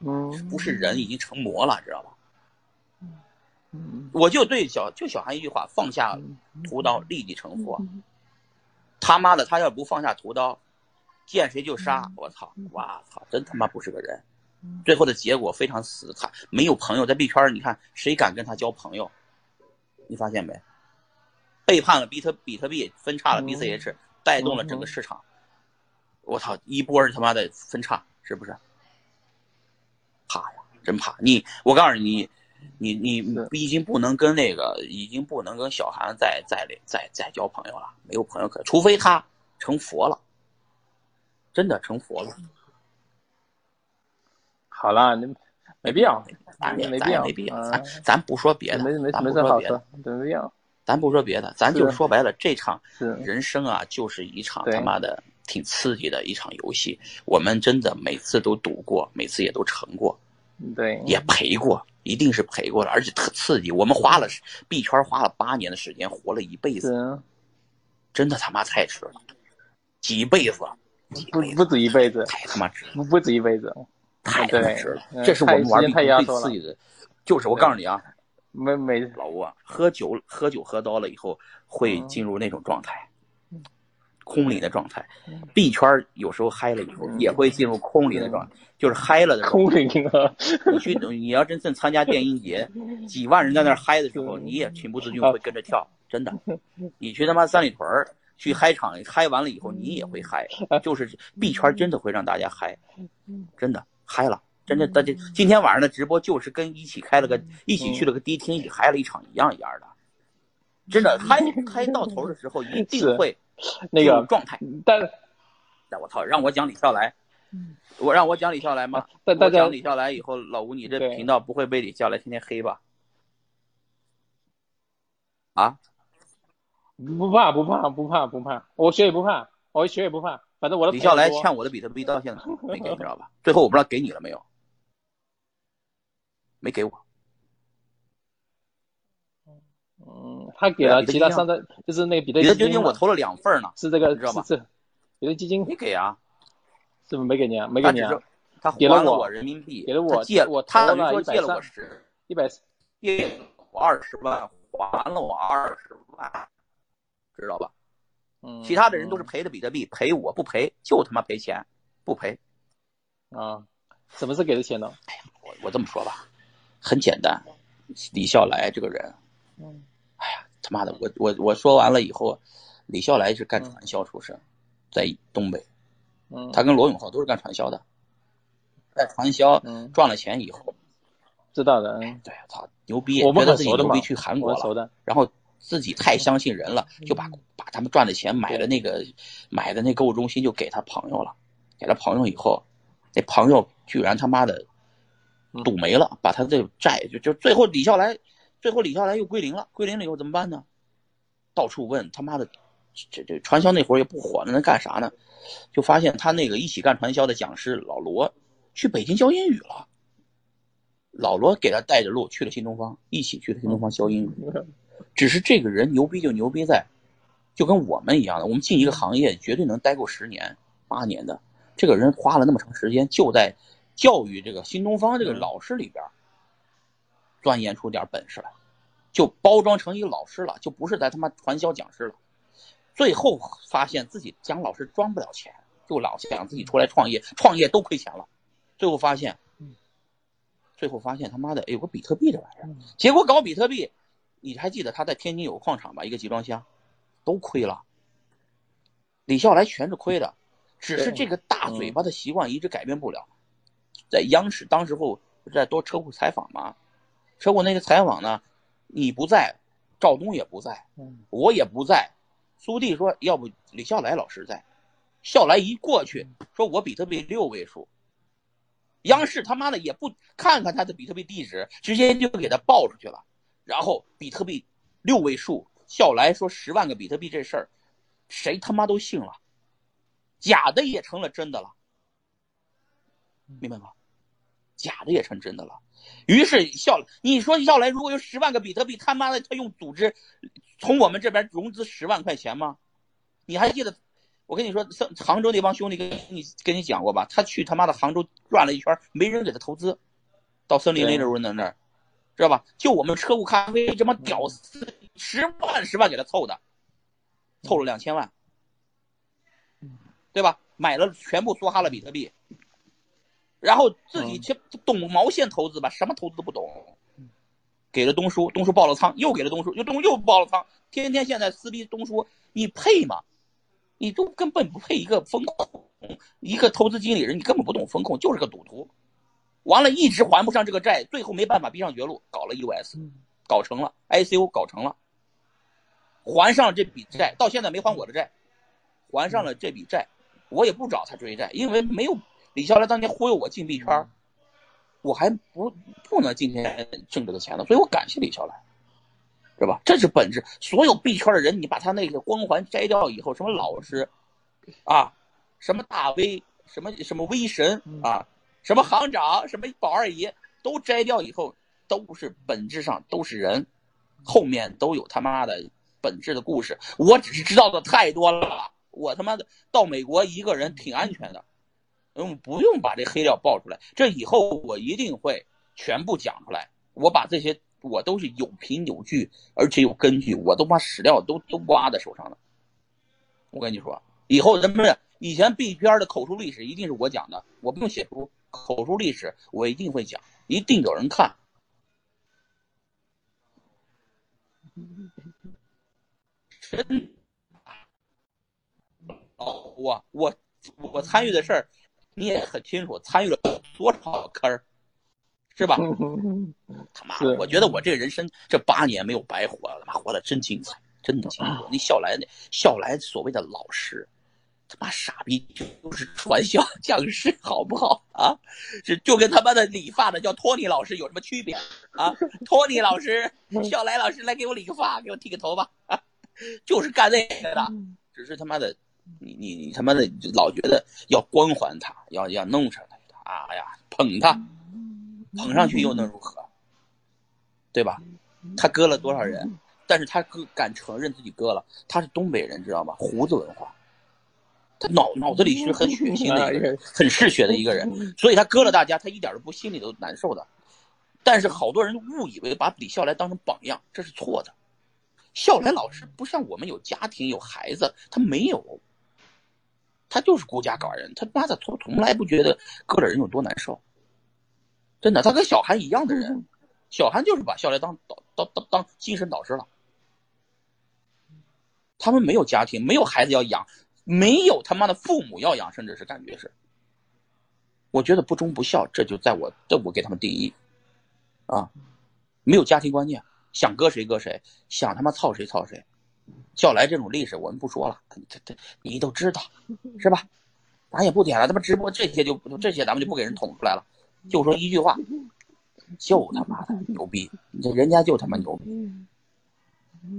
嗯，不是人，已经成魔了，知道吧？嗯，我就对小就小韩一句话：放下屠刀，立地成佛。嗯他妈的，他要不放下屠刀，见谁就杀，我操！哇操，真他妈不是个人。最后的结果非常死，他没有朋友，在币圈儿，你看谁敢跟他交朋友？你发现没？背叛了比特比特币，分叉了 BCH，带动了整个市场。我操，一波儿他妈的分叉，是不是？怕呀，真怕！你，我告诉你，你你已经不能跟那个，已经不能跟小韩再再再再交朋友了，没有朋友可，除非他成佛了，真的成佛了。好了，你没必要，咱也没必要，咱没必要，嗯咱咱不说别的，没没咱不说别的，，没必要，咱不说别的，咱就说白了，这场人生啊，就是一场他妈的挺刺激的一场游戏。我们真的每次都赌过，每次也都成过，对，也赔过，一定是赔过的，而且特刺激。我们花了币圈花了八年的时间，活了一辈子，真的他妈太值了，几辈子，几辈子不不止一辈子，太他妈值了，不不止一辈子，太他妈值了。嗯这是我们玩币最刺激的，就是我告诉你啊，没没老吴啊，喝酒喝酒喝多了以后会嗯进入那种状态，空灵的状态。B 圈有时候嗨了以后也会进入空灵的状态，就是嗨了的。空灵啊，你去，你要真正参加电音节，几万人在那儿嗨的时候，你也情不自禁会跟着跳，真的。你去他妈三里屯儿去嗨场，嗨完了以后你也会嗨，就是 B 圈真的会让大家嗨，真的嗨了。真的，大家今天晚上的直播就是跟一起开了个，一起去了个迪厅，一起嗨了一场一样一样的。真的 嗨嗨到头的时候，一定会那个，状态。但但我操，让我讲李笑来，我让我讲李笑来吗？但大家我讲李笑来以后，老吴你这频道不会被李笑来天天黑吧？啊，不怕不怕不怕不怕，我学也不怕，我学也不怕，反正我的李笑来欠我的比特币到现在没给，你知道吧？最后我不知道给你了没有，没给我。嗯，他给了其他三个，就是那个比特基金嘛基金我投了两份呢，是这个你知道吧是是比特基金没给啊，是不是没给你啊？没给你啊他还了我人民币，给了我他借我他等于了130说借了我十，一百借我二十万，还了我二十万，知道吧？嗯，其他的人都是赔的比特币，赔我不赔就他妈赔钱，不赔。嗯啊，什么是给的钱呢？哎呀我我这么说吧，很简单，李笑来这个人，嗯他妈的，我我我说完了以后，李笑来是干传销出身，在东北，嗯，他跟罗永浩都是干传销的，在传销嗯。赚了钱以后，知道的，嗯，对，操，牛逼，我觉得自己牛逼，去韩国了，然后自己太相信人了，就把把他们赚的钱买的那个买的那购物中心就给他朋友了，给了朋友以后，那朋友居然他妈的赌没了，把他这债就就最后李笑来，最后李笑来又归零了，归零了以后怎么办呢？到处问他妈的，这这传销那会儿也不火了，能干啥呢？就发现他那个一起干传销的讲师老罗去北京教英语了。老罗给他带着路去了新东方，一起去了新东方教英语。只是这个人牛逼就牛逼在，就跟我们一样的，我们进一个行业绝对能待够十年八年的。这个人花了那么长时间，就在教育这个新东方这个老师里边，钻研出点本事来，就包装成一个老师了，就不是在他妈传销讲师了。最后发现自己讲老师赚不了钱，就老想自己出来创业，创业都亏钱了。最后发现，最后发现他妈的，哎，有个比特币这玩意儿，结果搞比特币，你还记得他在天津有个矿场吧，一个集装箱，都亏了。李笑来全是亏的，只是这个大嘴巴的习惯一直改变不了。在央视当时候不是在多车库采访吗？车库那个采访呢，你不在，赵东也不在，我也不在。苏弟说，要不李笑来老师在，笑来一过去说，我比特币六位数。央视他妈的也不看看他的比特币地址，直接就给他报出去了。然后比特币六位数，笑来说十万个比特币这事儿，谁他妈都信了，假的也成了真的了，明白吗？假的也成真的了。于是笑，你说笑来如果有十万个比特币，他妈的他用组织从我们这边融资十万块钱吗？你还记得我跟你说，杭杭州那帮兄弟跟你跟你讲过吧？他去他妈的杭州转了一圈，没人给他投资，到森林那时候那那儿，知道吧？就我们车库咖啡这帮屌丝，十万十万给他凑的，凑了两千万，对吧？买了全部梭哈了比特币，然后自己去懂毛线投资吧？什么投资都不懂，给了东叔，东叔爆了仓，又给了东叔，又东又爆了仓，天天现在撕逼东叔，你配吗？你都根本不配一个风控，一个投资经理人，你根本不懂风控，就是个赌徒。完了，一直还不上这个债，最后没办法逼上绝路，搞了 EOS，搞成了 ICO，搞成了，还上了这笔债，到现在没还我的债，还上了这笔债，我也不找他追债，因为没有李笑来当年忽悠我进币圈，我还不不能今天挣这个钱呢，所以我感谢李笑来。是吧？这是本质。所有币圈的人，你把他那个光环摘掉以后，什么老师，啊，什么大 V，什么什么威神啊，什么行长，什么宝二爷，都摘掉以后，都是本质上都是人，后面都有他妈的本质的故事。我只是知道的太多了。我他妈的到美国一个人挺安全的，嗯，不用把这黑料爆出来。这以后我一定会全部讲出来。我把这些。我都是有凭有据，而且有根据，我都把史料都都挖在手上了。我跟你说，以后咱们以前 B 片的口述历史一定是我讲的，我不用写书，口述历史我一定会讲，一定有人看。真，哦，我我我参与的事儿，你也很清楚，参与了多少坑是吧？他妈，我觉得我这个人生这八年没有白活，他妈活的真精彩，真的精彩。那笑来那笑来所谓的老师，他妈傻逼就是传销讲师，好不好啊？这就跟他妈的理发的叫托尼老师有什么区别啊？托尼老师，笑来老师来给我理个发，给我剃个头发，就是干这个的。只是他妈的，你你你他妈的老觉得要光环他，要要弄上他，啊呀，捧他。捧上去又能如何？对吧？他割了多少人？但是他割敢承认自己割了。他是东北人，知道吗？胡子文化，他脑脑子里是很血腥的一个人，很嗜血的一个人，所以他割了大家，他一点都不心里都难受的。但是好多人误以为把李笑来当成榜样，这是错的。笑来老师不像我们有家庭有孩子，他没有，他就是孤家寡人，他妈的从从来不觉得割了人有多难受。真的，他跟小韩一样的人，小韩就是把笑来当导当当当精神导师了。他们没有家庭，没有孩子要养，没有他妈的父母要养，甚至是感觉是，我觉得不忠不孝，这就在我这我给他们定义，啊，没有家庭观念，想割谁割谁，想他妈操谁操谁。叫来这种历史我们不说了，这这你都知道，是吧？咱也不点了，他妈直播这些就这些咱们就不给人捅出来了。就说一句话，就他妈的牛逼！这人家就他妈牛逼，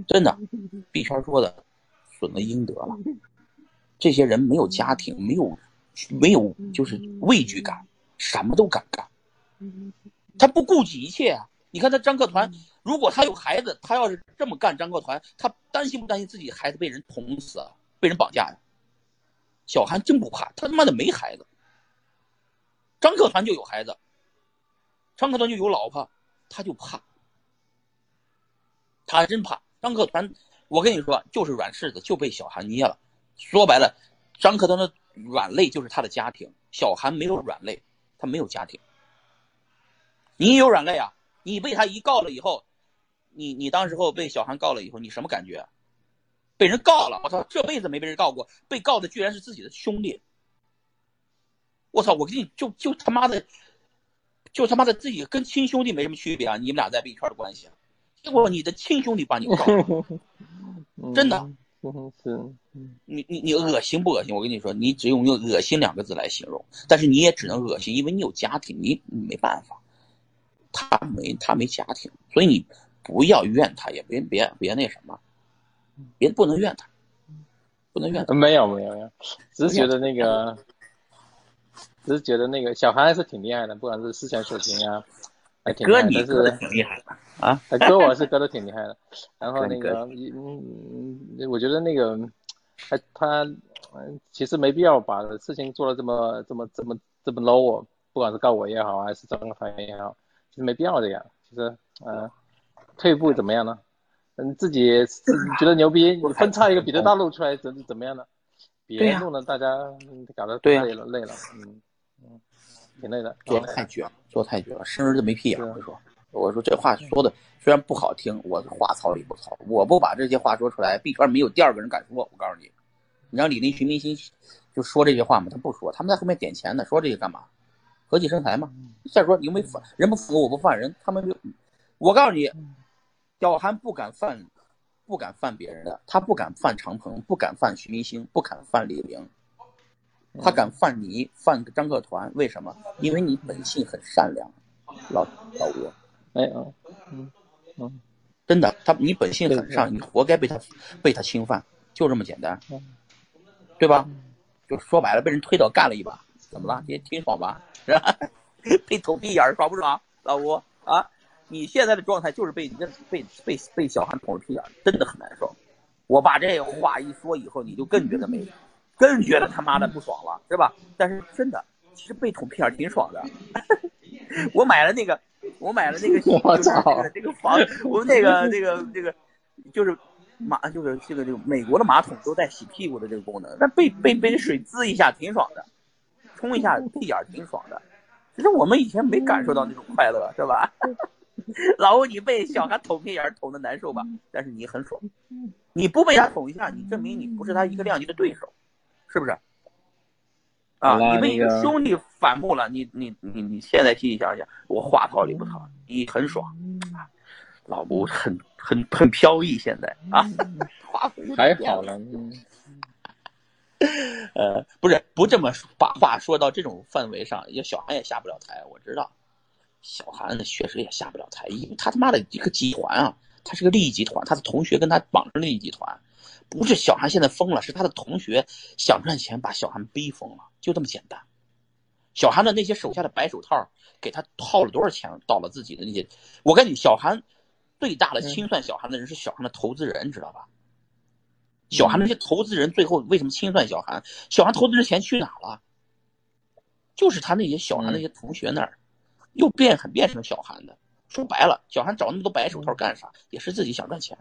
真的。币圈说的，损了应得了。这些人没有家庭，没有，没有就是畏惧感，什么都敢干。他不顾及一切啊！你看他张克团，如果他有孩子，他要是这么干，张克团他担心不担心自己孩子被人捅死、被人绑架呀？小韩真不怕，他他妈的没孩子。张克团就有孩子，张克团就有老婆，他就怕，他还真怕。张克团，我跟你说，就是软柿子就被小韩捏了。说白了，张克团的软肋就是他的家庭，小韩没有软肋，他没有家庭。你有软肋啊？你被他一告了以后，你你当时候被小韩告了以后，你什么感觉？被人告了，我操，这辈子没被人告过，被告的居然是自己的兄弟。我操！我跟你就就他妈的，就他妈的自己跟亲兄弟没什么区别啊！你们俩在币圈的关系，结果你的亲兄弟把你告了，真的，是，你你你恶心不恶心？我跟你说，你只用用恶心两个字来形容，但是你也只能恶心，因为你有家庭，你没办法，他没他没家庭，所以你不要怨他，也别别别那什么，别不能怨他，不能怨他。没有没有没有，只是觉得那个。只是觉得那个小韩还是挺厉害的，不管是思想水平啊，还挺哥你哥挺厉害的啊，哥我是哥的挺厉害的。然后那个嗯，我觉得那个他他嗯，其实没必要把事情做的这么这么这么这么 low，不管是告我也好，还是张凡也好，其实没必要这样。其实，嗯，退一步怎么样呢？嗯，自己自己觉得牛逼，你分叉一个彼得大陆出来怎怎么样呢？别弄得大家搞得累了累了，嗯嗯，挺累的。做的太绝了，做的太绝了，生儿子没屁眼。我说，我说这话说的虽然不好听，我话糙理不糙。我不把这些话说出来，币圈没有第二个人敢说。我告诉你，你让李林、徐明星就说这些话嘛？他不说，他们在后面点钱呢。说这些干嘛？和气生财嘛。再说你又没犯人不服我不犯人，他们就我告诉你。小韩不敢犯，不敢犯别人的，他不敢犯长鹏，不敢犯徐明星，不敢犯李玲，他敢犯你，犯张克团，为什么？因为你本性很善良，老老吴，哎啊嗯嗯，真的，他你本性很善，你活该被他被他侵犯，就这么简单，对吧？就说白了，被人推倒干了一把，怎么了？也挺爽吧？是吧？被捅屁眼爽不爽？老吴啊？你现在的状态就是被你这被被被小韩捅了屁眼，真的很难受。我把这话一说以后，你就更觉得没，更觉得他妈的不爽了，是吧？但是真的，其实被捅屁眼挺爽的。我买了那个，我买了那个，我操，这个房，我们那个那个那个就是马，就是这个这个美国的马桶都带洗屁股的这个功能，那被被被水滋一下挺爽的，冲一下屁眼挺爽的。其实我们以前没感受到那种快乐，是吧？老吴，你被小韩捅屁眼捅的难受吧？但是你很爽，你不被他捅一下，你证明你不是他一个量级的对手，是不是？啊，你被一个兄弟反目了，你你你你现在细细想想，我话糙理不糙，你很爽，老吴很很很飘逸，现在啊，还好了，呃，不是不这么把话说到这种范围上，也小韩也下不了台，我知道。小韩确实也下不了台，因为他他妈的一个集团啊，他是个利益集团，他的同学跟他绑着利益集团，不是小韩现在疯了，是他的同学想赚钱把小韩逼疯了，就这么简单。小韩的那些手下的白手套给他套了多少钱到了自己的那些，我跟你小韩最大的清算小韩的人是小韩的投资人，知道吧？小韩那些投资人最后为什么清算小韩？小韩投资人钱去哪了？就是他那些小韩那些同学那儿。又变很变成小韩的，说白了，小韩找那么多白手套干啥？也是自己想赚钱。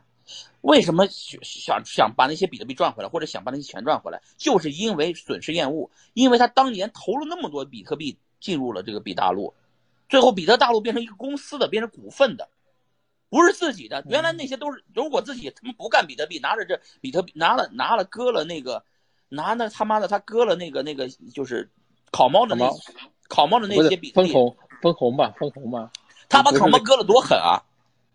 为什么想想把那些比特币赚回来，或者想把那些钱赚回来？就是因为损失厌恶，因为他当年投了那么多比特币进入了这个比大陆，最后比特大陆变成一个公司的，变成股份的，不是自己的。原来那些都是，如果自己他们不干比特币，拿着这比特币拿了拿了割了那个，拿那他妈的他割了那个那个就是烤猫的那烤猫的那些比特币。分红吧，分红吧。他把烤猫割了多狠啊！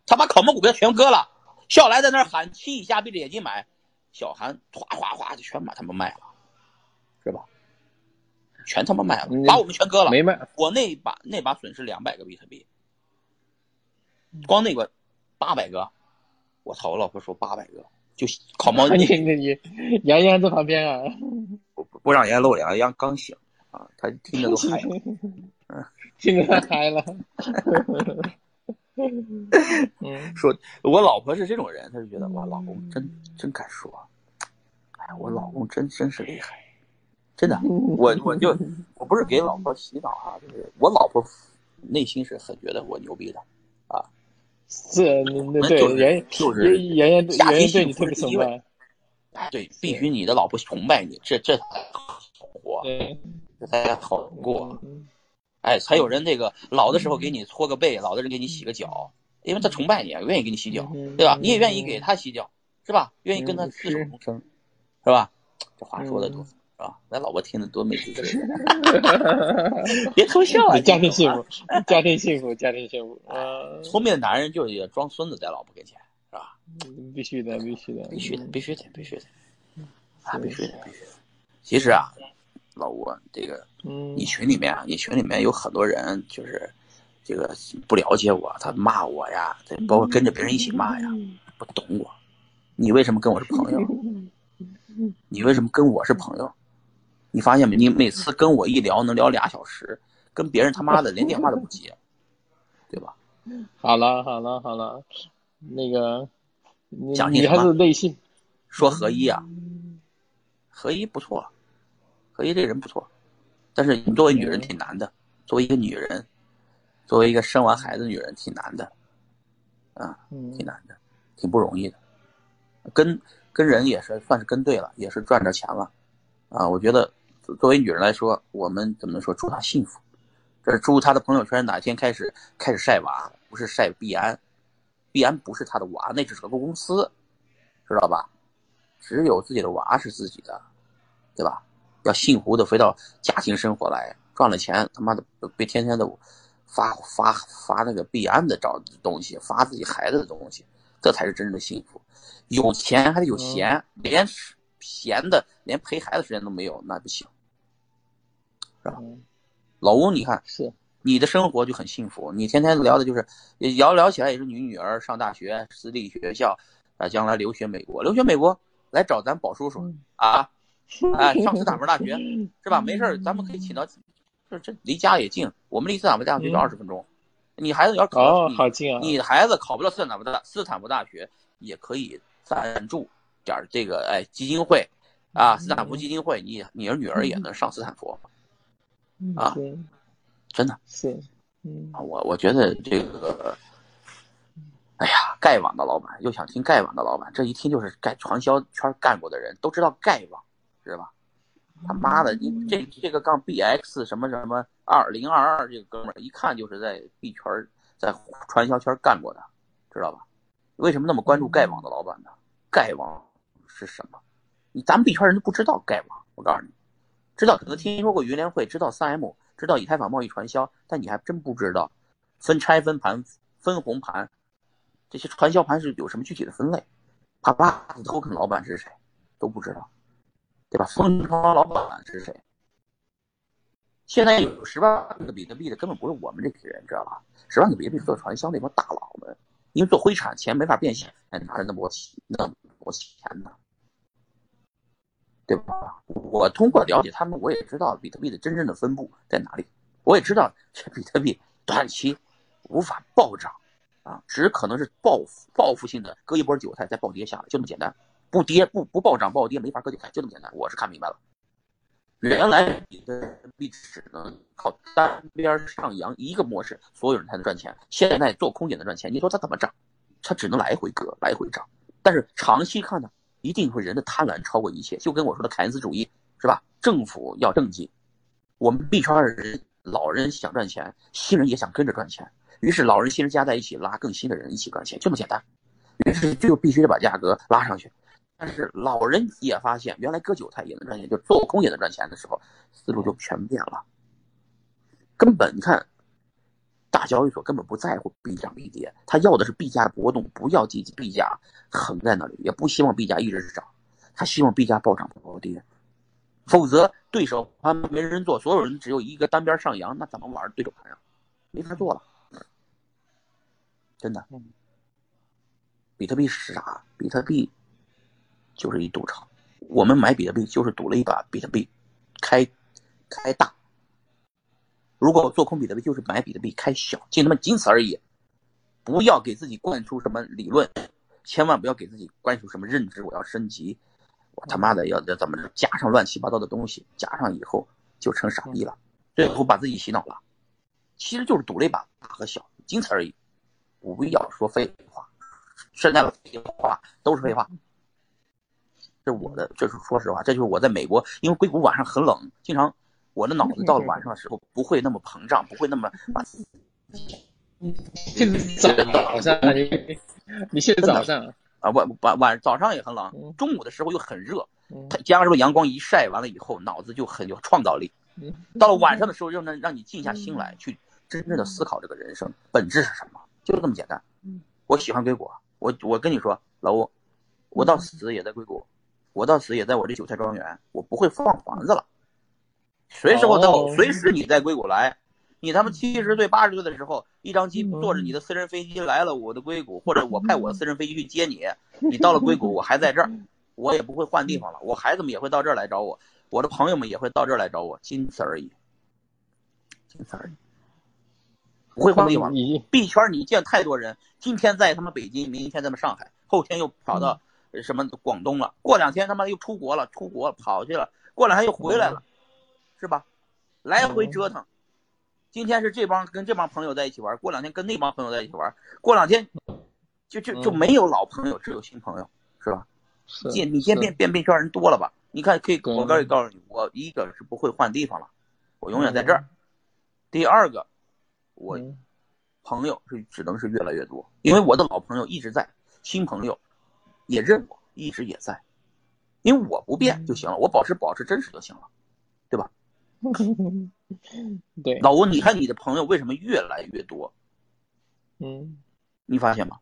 他把烤猫股票全割了。笑来在那儿喊七以下闭着眼睛买，小韩哗哗哗就全把他们卖了，是吧？全他妈卖了，把我们全割了。没卖。我那把那把损失两百个比特币，光那个八百个，我操！我老婆说八百个，就 烤猫。你你你，杨洋在旁边啊，不不让杨露脸，杨刚醒啊，他听着都嗨。嗯。听着他嗨了，说我老婆是这种人，她就觉得哇，老公真真敢说，哎，我老公真真是厉害，真的，我我就我不是给老婆洗脑啊，就是我老婆内心是很觉得我牛逼的啊，是，那对，人就是妍妍家庭对你特别崇拜，对，必须你的老婆崇拜你，这这好活，这才好过。哎，才有人那个老的时候给你搓个背，老的人给你洗个脚，因为他崇拜你，愿意给你洗脚，对吧？你也愿意给他洗脚，是吧？愿意跟他厮守终生，是吧？这话说的多，是吧？咱老婆听得多美滋滋。别偷笑啊！家庭幸福，家庭幸福，家庭幸福。啊，聪明的男人就是装孙子在老婆跟前，是吧？必须的，必须的，必须的，必须的，必须的，啊，必须的，必须的。其实啊。老吴，这个，你群里面啊，你群里面有很多人，就是这个不了解我，他骂我呀，这包括跟着别人一起骂呀，不懂我。你为什么跟我是朋友？你为什么跟我是朋友？你发现没？你每次跟我一聊能聊俩小时，跟别人他妈的连电话都不接，对吧？好了好了好了，那个，你你还是内信，说合一啊。何一不错，何一这人不错，但是你作为女人挺难的，作为一个女人，作为一个生完孩子的女人挺难的，啊，挺难的，挺不容易的，跟跟人也是算是跟对了，也是赚着钱了，啊，我觉得作为女人来说，我们怎么说？祝她幸福。这是祝她的朋友圈哪天开始开始晒娃，不是晒币安，币安不是她的娃，那只是个公司，知道吧？只有自己的娃是自己的，对吧？要幸福的回到家庭生活来，赚了钱，他妈的别天天的发发发那个币安的找东西，发自己孩子的东西，这才是真正的幸福。有钱还得有闲，连闲的连陪孩子时间都没有，那不行，是吧？老吴，你看，是你的生活就很幸福，你天天聊的就是聊聊起来也是你女儿上大学，私立学校，啊，将来留学美国，留学美国。来找咱宝叔叔啊，哎，上斯坦福大学 是吧？没事咱们可以请到，这这离家也近，我们离斯坦福大学就二十分钟。你孩子要考，哦，好近啊！你的孩子考不了斯坦福大斯坦福大学，也可以赞助点这个哎基金会啊，斯坦福基金会，你你儿女儿也能上斯坦福啊，真的是，嗯，我我觉得这个。哎呀，盖网的老板又想听盖网的老板，这一听就是盖传销圈干过的人，都知道盖网，知道吧？他妈的，你这这个杠 BX 什么什么二零二二这个哥们儿，一看就是在币圈在传销圈干过的，知道吧？为什么那么关注盖网的老板呢？盖网是什么？你咱们币圈人都不知道盖网，我告诉你，知道可能听说过云联会，知道三 M，知道以太坊贸易传销，但你还真不知道分拆分盘分红盘。这些传销盘是有什么具体的分类？帕帕子 token 老板是谁？都不知道，对吧？蜂巢老板是谁？现在有十万个比特币的根本不是我们这批人，知道吧？十万个比特币做传销那帮大佬们，因为做灰产钱没法变现，还拿着那么多钱，那么多钱呢，对吧？我通过了解他们，我也知道比特币的真正的分布在哪里，我也知道这比特币短期无法暴涨。啊，只可能是报复报复性的割一波韭菜再暴跌下来，就这么简单。不跌不不暴涨暴跌没法割韭菜，就这么简单。我是看明白了，原来比特币只能靠单边上扬一个模式，所有人才能赚钱。现在做空也能赚钱，你说它怎么涨？它只能来回割，来回涨。但是长期看呢，一定会人的贪婪超过一切。就跟我说的凯恩斯主义是吧？政府要政绩，我们币圈的人老人想赚钱，新人也想跟着赚钱。于是老人新人加在一起拉更新的人一起赚钱，就这么简单。于是就必须得把价格拉上去。但是老人也发现，原来割韭菜也能赚钱，就做空也能赚钱的时候，思路就全变了。根本你看，大交易所根本不在乎币涨币跌，他要的是币价的波动，不要币币价横在那里，也不希望币价一直是涨，他希望币价暴涨暴跌。否则对手盘没人做，所有人只有一个单边上扬，那怎么玩对手盘呀？没法做了。真的，比特币是啥？比特币就是一赌场。我们买比特币就是赌了一把比特币开开大。如果做空比特币，就是买比特币开小，就那么仅此而已。不要给自己灌输什么理论，千万不要给自己灌输什么认知。我要升级，我他妈的要要怎么着？加上乱七八糟的东西，加上以后就成傻逼了，最后把自己洗脑了。其实就是赌了一把大和小，仅此而已。不要说废话，现在的废话都是废话。这是我的，这是说实话，这就是我在美国，因为硅谷晚上很冷，经常我的脑子到了晚上的时候不会那么膨胀，不会那么把。现在早上，你现在早上 啊，晚晚晚早上也很冷，中午的时候又很热，加上这个阳光一晒完了以后，脑子就很有创造力。到了晚上的时候，又能让你静下心来，去真正的思考这个人生本质是什么。就这么简单。我喜欢硅谷。我我跟你说，老吴，我到死也在硅谷，我到死也在我这韭菜庄园，我不会放房子了。随时我到，随时你在硅谷来，你他妈七十岁八十岁的时候，一张机坐着你的私人飞机来了我的硅谷，或者我派我的私人飞机去接你，你到了硅谷，我还在这儿，我也不会换地方了，我孩子们也会到这儿来找我，我的朋友们也会到这儿来找我，仅此而已，仅此而已。不会换地方，币圈你见太多人，今天在他妈北京，明天在他妈上海，后天又跑到什么广东了，过两天他妈又出国了，出国跑去了，过两天又回来了，是吧？来回折腾。今天是这帮跟这帮朋友在一起玩，过两天跟那帮朋友在一起玩，过两天就就就没有老朋友，只有新朋友，是吧？是。你先变变变圈人多了吧？你看，可以，我可以告诉你，我一个是不会换地方了，我永远在这儿。第二个，我朋友是只能是越来越多，因为我的老朋友一直在，新朋友也认我，一直也在，因为我不变就行了，我保持保持真实就行了，对吧？对，老吴，你看你的朋友为什么越来越多？嗯，你发现吗？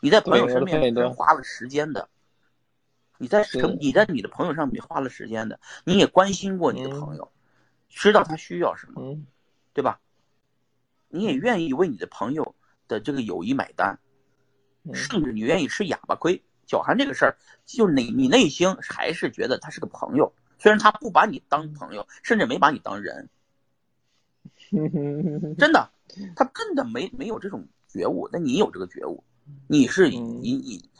你在朋友身边花了时间的。你在什你在你的朋友上面花了时间的，你也关心过你的朋友，知道他需要什么，对吧？你也愿意为你的朋友的这个友谊买单，甚至你愿意吃哑巴亏。小韩这个事儿，就是你你内心还是觉得他是个朋友，虽然他不把你当朋友，甚至没把你当人，真的，他真的没没有这种觉悟。那你有这个觉悟，你是以以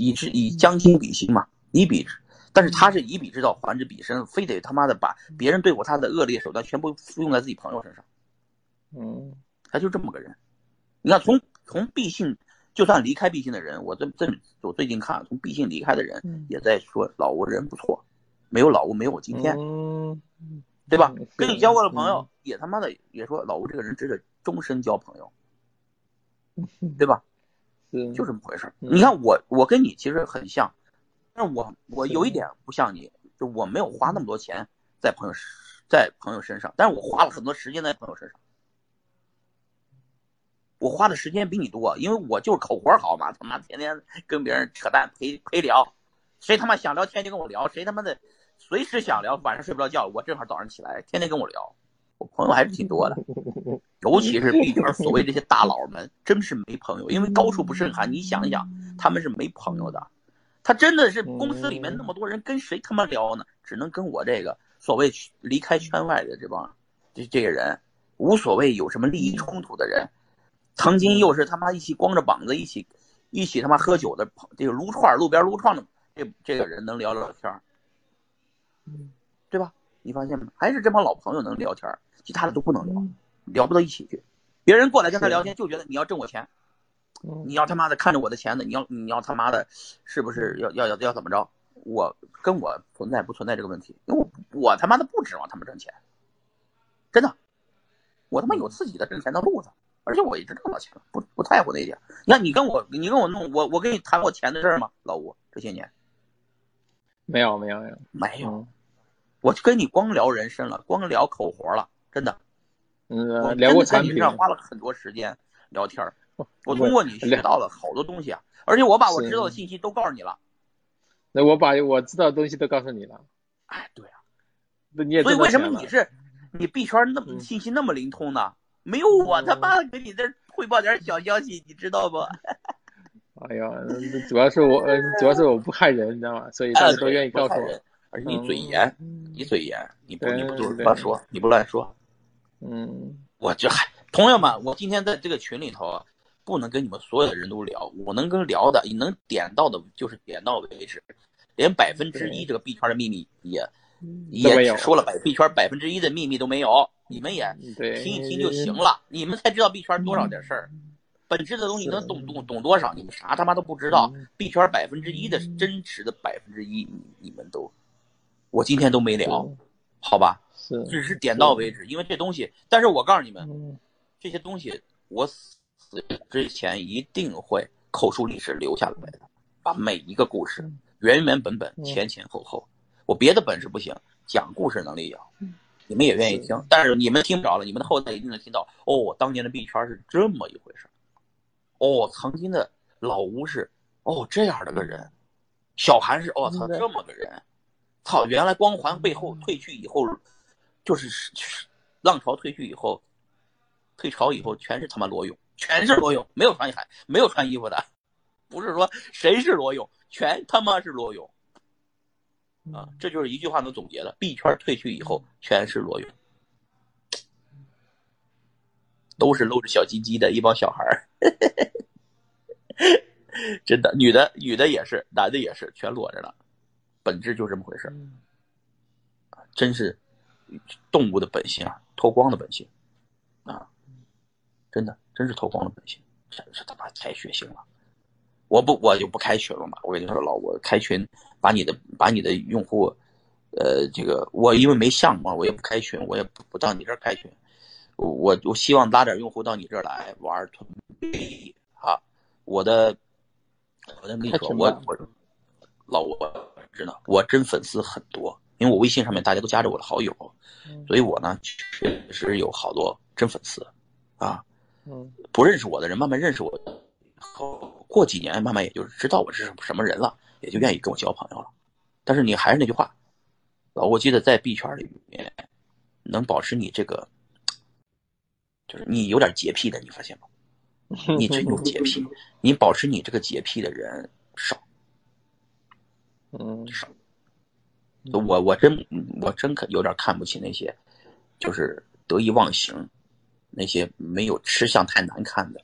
以是以将心比心嘛。以彼，但是他是以彼之道还之彼身，非得他妈的把别人对付他的恶劣手段全部用在自己朋友身上。嗯，他就这么个人。你看，从从毕信，就算离开毕信的人，我这这我最近看，从毕信离开的人也在说老吴人不错，没有老吴没有我今天，对吧？跟你交过的朋友也他妈的也说老吴这个人值得终身交朋友，对吧？就这么回事你看我我跟你其实很像。但是我我有一点不像你，就我没有花那么多钱在朋友在朋友身上，但是我花了很多时间在朋友身上。我花的时间比你多，因为我就是口活好嘛，他妈天天跟别人扯淡陪陪聊，谁他妈想聊天就跟我聊，谁他妈的随时想聊晚上睡不着觉，我正好早上起来天天跟我聊，我朋友还是挺多的，尤其是币圈所谓这些大佬们，真是没朋友，因为高处不胜寒，你想一想，他们是没朋友的。他真的是公司里面那么多人，跟谁他妈聊呢？只能跟我这个所谓离开圈外的这帮这这些人，无所谓有什么利益冲突的人，曾经又是他妈一起光着膀子一起一起他妈喝酒的朋，这个撸串路边撸串的这这个人能聊聊天对吧？你发现吗？还是这帮老朋友能聊天其他的都不能聊，聊不到一起去。别人过来跟他聊天，就觉得你要挣我钱。你要他妈的看着我的钱呢？你要你要他妈的，是不是要要要要怎么着？我跟我存在不存在这个问题？因为我我他妈的不指望他们挣钱，真的，我他妈有自己的挣钱的路子，而且我一直挣到钱了，不不在乎那一点。你看你跟我你跟我弄我我跟你谈过钱的事儿吗？老吴这些年没有没有没有没有，我就跟你光聊人生了，光聊口活了，真的，嗯，聊过产品上花了很多时间聊天我通过你学到了好多东西啊，而且我把我知道的信息都告诉你了。那我把我知道的东西都告诉你了。哎，对啊。那你也所以为什么你是你币圈那么信息那么灵通呢？没有我他妈的给你这汇报点小消息，你知道不？哎呀，主要是我，主要是我不害人，你知道吗？所以大家都愿意告诉我。而且你嘴严，你嘴严，你不你不乱说，你不乱说。嗯。我就还朋友们，我今天在这个群里头。不能跟你们所有的人都聊，我能跟聊的，你能点到的，就是点到为止，连百分之一这个币圈的秘密也也只说了百币圈百分之一的秘密都没有，你们也听一听就行了，你们才知道币圈多少点事儿，本质的东西能懂懂懂多少？你们啥他妈都不知道，币圈百分之一的真实的百分之一，你们都，我今天都没聊，好吧？是，只是点到为止，因为这东西，但是我告诉你们，这些东西我死。之前一定会口述历史留下来的，把每一个故事原原本本、前前后后，我别的本事不行，讲故事能力有，你们也愿意听，但是你们听不着了，你们的后代一定能听到。哦，当年的币圈是这么一回事哦，曾经的老吴是哦这样的个人，小韩是哦操这么个人，操原来光环背后退去以后，就是浪潮退去以后，退潮以后全是他妈裸泳。全是裸泳，没有穿海，没有穿衣服的，不是说谁是裸泳，全他妈是裸泳，啊，这就是一句话能总结的：币圈退去以后，全是裸泳，都是露着小鸡鸡的一帮小孩儿。真的，女的女的也是，男的也是，全裸着了，本质就这么回事，真是动物的本性啊，脱光的本性啊，真的，真是脱光的本性，真是他妈太血腥了。我不，我就不开群了嘛。我跟你说，老我开群，把你的把你的用户，呃，这个我因为没项目，我也不开群，我也不不到你这儿开群。我我希望拉点用户到你这儿来玩囤币啊！我的，我跟你说，我我老我真的，我真粉丝很多，因为我微信上面大家都加着我的好友，所以我呢确实有好多真粉丝啊。嗯，不认识我的人慢慢认识我，后过几年慢慢也就知道我是什么人了，也就愿意跟我交朋友了。但是你还是那句话，老我记得在币圈里面能保持你这个。就是你有点洁癖的，你发现吗？你真有洁癖，你保持你这个洁癖的人少，嗯，少。我我真我真可有点看不起那些，就是得意忘形，那些没有吃相太难看的，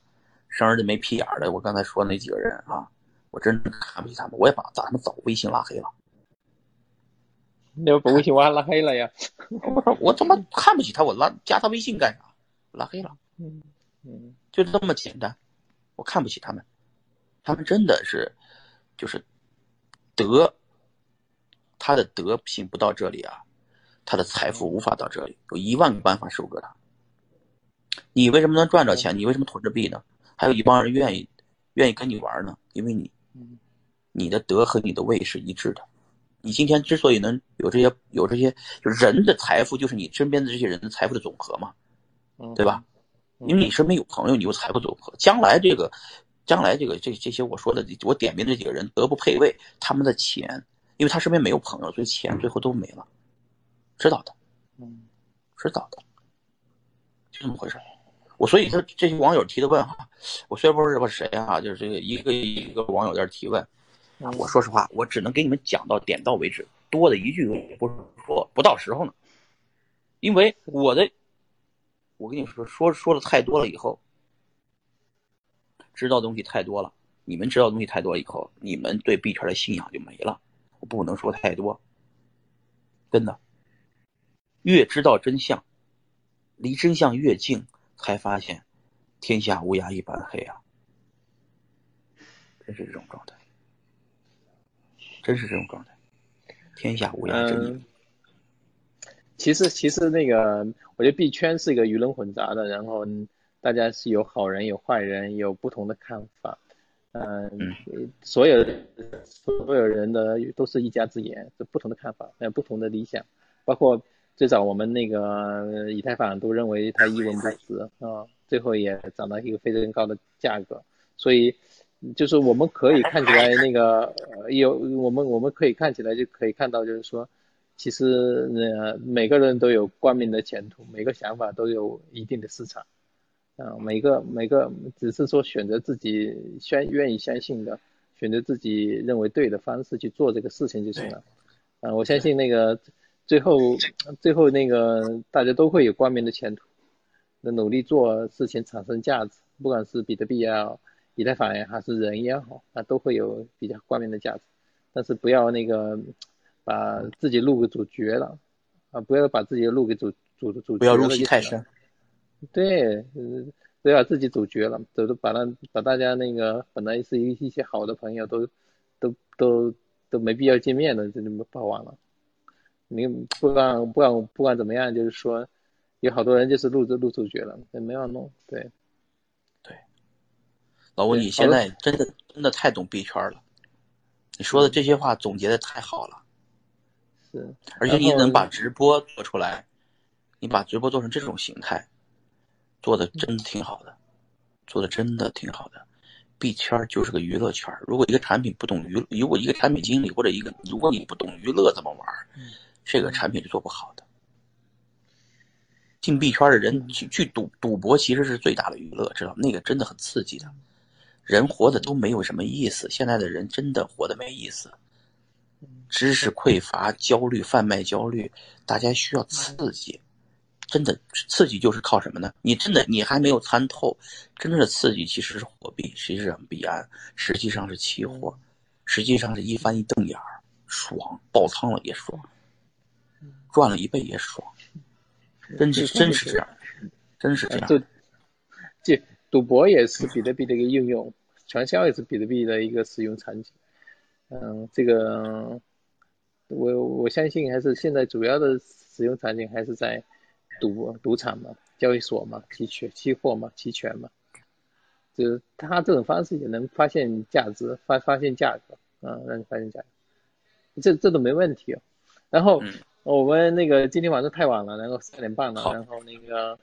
生儿子没屁眼的。我刚才说那几个人啊，我真看不起他们，我也把把他们早微信拉黑了。你要把微信挖拉黑了呀？我我他妈看不起他，我拉加他微信干啥？拉黑了，嗯嗯，就这么简单。我看不起他们，他们真的是，就是德，他的德品不到这里啊，他的财富无法到这里。有一万个办法收割他。你为什么能赚着钱？你为什么囤着币呢？还有一帮人愿意愿意跟你玩呢？因为你，你的德和你的位是一致的。你今天之所以能有这些有这些，就人的财富就是你身边的这些人的财富的总和嘛。对吧？因为你身边有朋友，你又财不总和，将来这个，将来这个这这些我说的，我点名这几个人德不配位，他们的钱，因为他身边没有朋友，所以钱最后都没了，知道的，嗯，知道的，就这么回事。我所以说这些网友提的问哈，我虽然不知道是谁啊，就是这个一个一个网友在这提问，我说实话，我只能给你们讲到点到为止，多的一句也不说，不到时候呢，因为我的。我跟你说，说说的太多了以后，知道东西太多了，你们知道东西太多以后，你们对币圈的信仰就没了。我不能说太多，真的。越知道真相，离真相越近，才发现天下乌鸦一般黑啊！真是这种状态，真是这种状态，天下乌鸦真。其实，其实那个，我觉得币圈是一个鱼龙混杂的，然后大家是有好人有坏人，有不同的看法。嗯，所有所有人的都是一家之言，是不同的看法，有不同的理想。包括最早我们那个以太坊都认为它一文不值啊，最后也涨到一个非常高的价格。所以，就是我们可以看起来那个有我们我们可以看起来就可以看到，就是说。其实呃，每个人都有光明的前途，每个想法都有一定的市场，啊，每个每个只是说选择自己相愿意相信的，选择自己认为对的方式去做这个事情就行了，啊，我相信那个最后最后那个大家都会有光明的前途，那努力做事情产生价值，不管是比特币也好，以太坊也好，还是人也好，啊，都会有比较光明的价值，但是不要那个。把自己路给走绝了，啊，不要把自己的路给走走走不要入戏太深。对，不要自己走绝了，走的把那把大家那个本来是一一些好的朋友都都都都没必要见面的，就这么跑完了。你不管不管不管怎么样，就是说有好多人就是路路走绝了，也没法弄。对，对，老吴，你现在真的真的太懂币圈了，你说的这些话总结的太好了。是，而且你能把直播做出来，你把直播做成这种形态，做的真的挺好的，做的真的挺好的。币圈就是个娱乐圈，如果一个产品不懂娱，如果一个产品经理或者一个，如果你不懂娱乐怎么玩，这个产品是做不好的。进币圈的人去去赌赌博，其实是最大的娱乐，知道那个真的很刺激的。人活的都没有什么意思，现在的人真的活的没意思。知识匮乏，焦虑，贩卖焦虑，大家需要刺激，真的刺激就是靠什么呢？你真的你还没有参透，真正的刺激其实是货币，实际上币安，实际上是期货，实际上是一翻一瞪眼儿，爽，爆仓了也爽，赚了一倍也爽，真是真是这样，真是这样。就这赌博也是比特币的一个应用，传销也是比特币的一个使用场景。嗯，这个我我相信还是现在主要的使用场景还是在赌赌场嘛、交易所嘛、期权、期货嘛、期权嘛，就是他这种方式也能发现价值、发发现价格，啊，让你发现价格，这这都没问题哦。然后我们那个今天晚上太晚了，然后三点半了，然后那个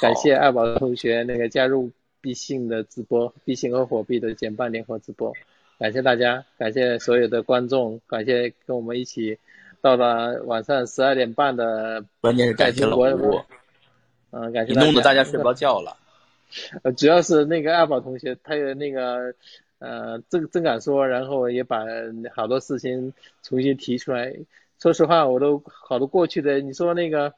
感谢爱宝同学那个加入必信的直播，必信和火币的减半联合直播。感谢大家，感谢所有的观众，感谢跟我们一起到了晚上十二点半的。关键是感谢老吴，嗯，感谢。你弄得大家睡不着觉了。呃，主要是那个二宝同学，他有那个呃正正敢说，然后也把好多事情重新提出来。说实话，我都好多过去的，你说那个。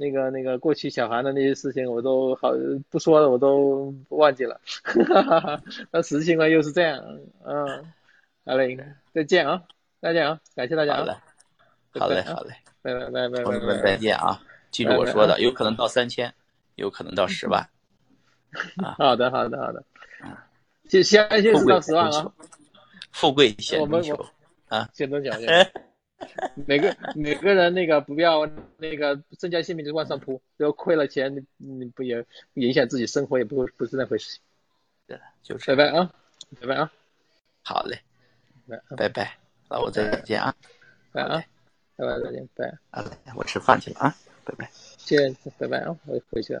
那个那个过去小韩的那些事情我都好不说了，我都忘记了。那实际情况又是这样，嗯，好嘞，再见啊，再见啊，感谢大家。好嘞，好嘞，好嘞，拜拜拜拜，朋友们再见啊！记住我说的，有可能到三千，有可能到十万。啊，好的好的好的，就先先到十万啊，富贵险中求啊，先多讲 讲。每个每个人那个不要那个增加性命就往上扑，然后亏了钱你你不也影响自己生活也不不是那回事。对，就是。拜拜啊，拜拜啊，好嘞，拜拜，那我再见啊，拜啊，拜拜再见，拜。好嘞，我吃饭去了啊，拜拜，见，拜拜啊，我回去了。